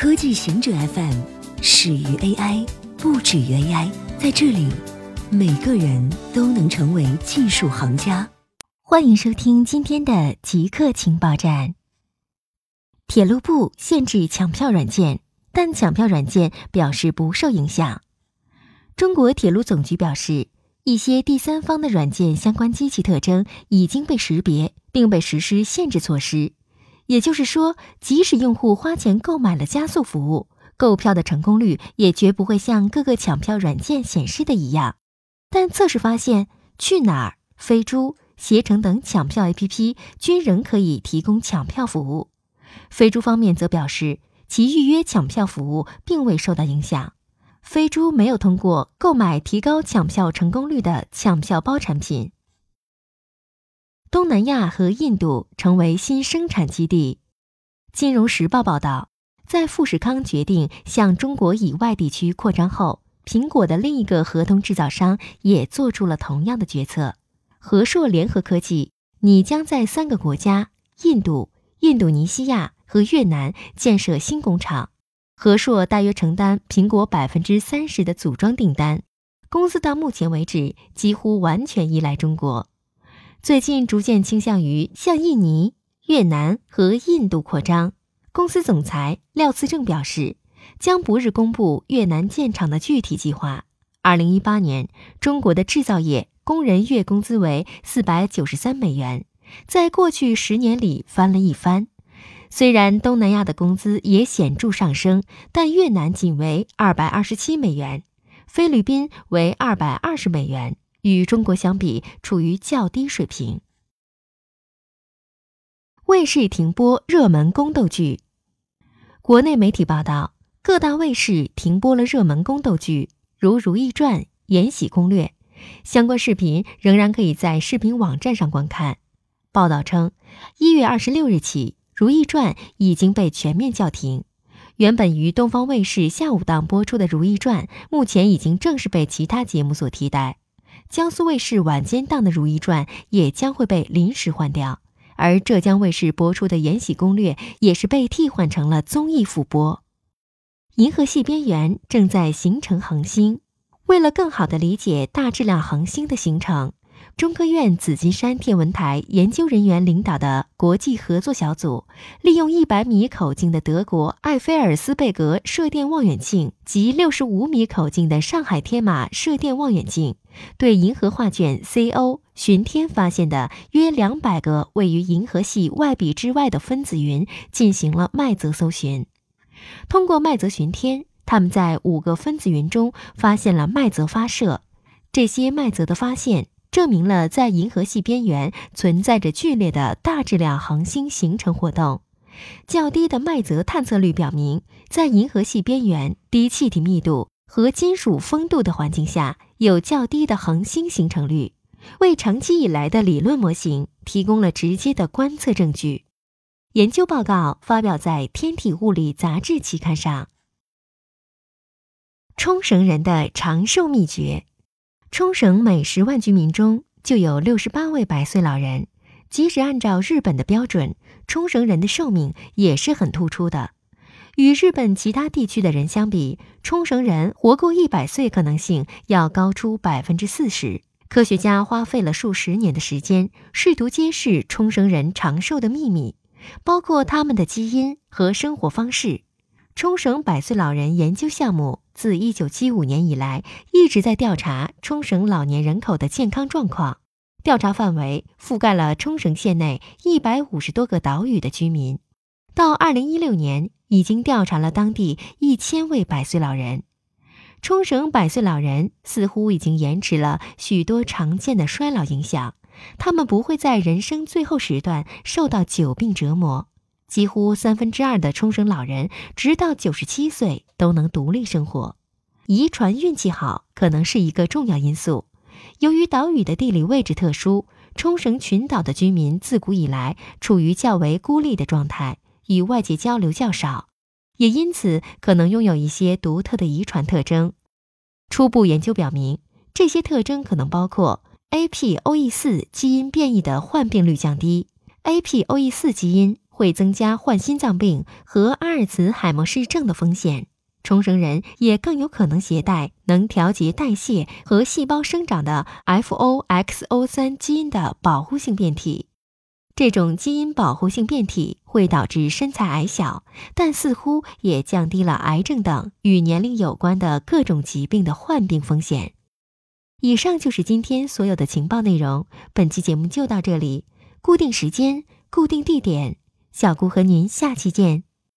科技行者 FM 始于 AI，不止于 AI。在这里，每个人都能成为技术行家。欢迎收听今天的极客情报站。铁路部限制抢票软件，但抢票软件表示不受影响。中国铁路总局表示，一些第三方的软件相关机器特征已经被识别，并被实施限制措施。也就是说，即使用户花钱购买了加速服务，购票的成功率也绝不会像各个抢票软件显示的一样。但测试发现，去哪儿、飞猪、携程等抢票 APP 均仍可以提供抢票服务。飞猪方面则表示，其预约抢票服务并未受到影响。飞猪没有通过购买提高抢票成功率的抢票包产品。东南亚和印度成为新生产基地。金融时报报道，在富士康决定向中国以外地区扩张后，苹果的另一个合同制造商也做出了同样的决策。和硕联合科技你将在三个国家——印度、印度尼西亚和越南建设新工厂。和硕大约承担苹果百分之三十的组装订单。公司到目前为止几乎完全依赖中国。最近逐渐倾向于向印尼、越南和印度扩张。公司总裁廖思正表示，将不日公布越南建厂的具体计划。二零一八年，中国的制造业工人月工资为四百九十三美元，在过去十年里翻了一番。虽然东南亚的工资也显著上升，但越南仅为二百二十七美元，菲律宾为二百二十美元。与中国相比，处于较低水平。卫视停播热门宫斗剧，国内媒体报道，各大卫视停播了热门宫斗剧，如《如懿传》《延禧攻略》，相关视频仍然可以在视频网站上观看。报道称，一月二十六日起，《如懿传》已经被全面叫停。原本于东方卫视下午档播出的《如懿传》，目前已经正式被其他节目所替代。江苏卫视晚间档的《如懿传》也将会被临时换掉，而浙江卫视播出的《延禧攻略》也是被替换成了综艺复播。银河系边缘正在形成恒星，为了更好地理解大质量恒星的形成。中科院紫金山天文台研究人员领导的国际合作小组，利用100米口径的德国艾菲尔斯贝格射电望远镜及65米口径的上海天马射电望远镜，对银河画卷 CO 巡天发现的约200个位于银河系外壁之外的分子云进行了麦泽搜寻。通过麦泽巡天，他们在五个分子云中发现了麦泽发射。这些麦泽的发现。证明了在银河系边缘存在着剧烈的大质量恒星形成活动。较低的麦泽探测率表明，在银河系边缘低气体密度和金属丰度的环境下，有较低的恒星形成率，为长期以来的理论模型提供了直接的观测证据。研究报告发表在《天体物理》杂志期刊上。冲绳人的长寿秘诀。冲绳每十万居民中就有六十八位百岁老人，即使按照日本的标准，冲绳人的寿命也是很突出的。与日本其他地区的人相比，冲绳人活过一百岁可能性要高出百分之四十。科学家花费了数十年的时间，试图揭示冲绳人长寿的秘密，包括他们的基因和生活方式。冲绳百岁老人研究项目自1975年以来一直在调查冲绳老年人口的健康状况，调查范围覆盖了冲绳县内150多个岛屿的居民。到2016年，已经调查了当地1000位百岁老人。冲绳百岁老人似乎已经延迟了许多常见的衰老影响，他们不会在人生最后时段受到久病折磨。几乎三分之二的冲绳老人直到九十七岁都能独立生活，遗传运气好可能是一个重要因素。由于岛屿的地理位置特殊，冲绳群岛的居民自古以来处于较为孤立的状态，与外界交流较少，也因此可能拥有一些独特的遗传特征。初步研究表明，这些特征可能包括 APOE4 基因变异的患病率降低，APOE4 基因。会增加患心脏病和阿尔茨海默氏症的风险。重生人也更有可能携带能调节代谢和细胞生长的 FOXO3 基因的保护性变体。这种基因保护性变体会导致身材矮小，但似乎也降低了癌症等与年龄有关的各种疾病的患病风险。以上就是今天所有的情报内容。本期节目就到这里，固定时间，固定地点，小姑和您下期见。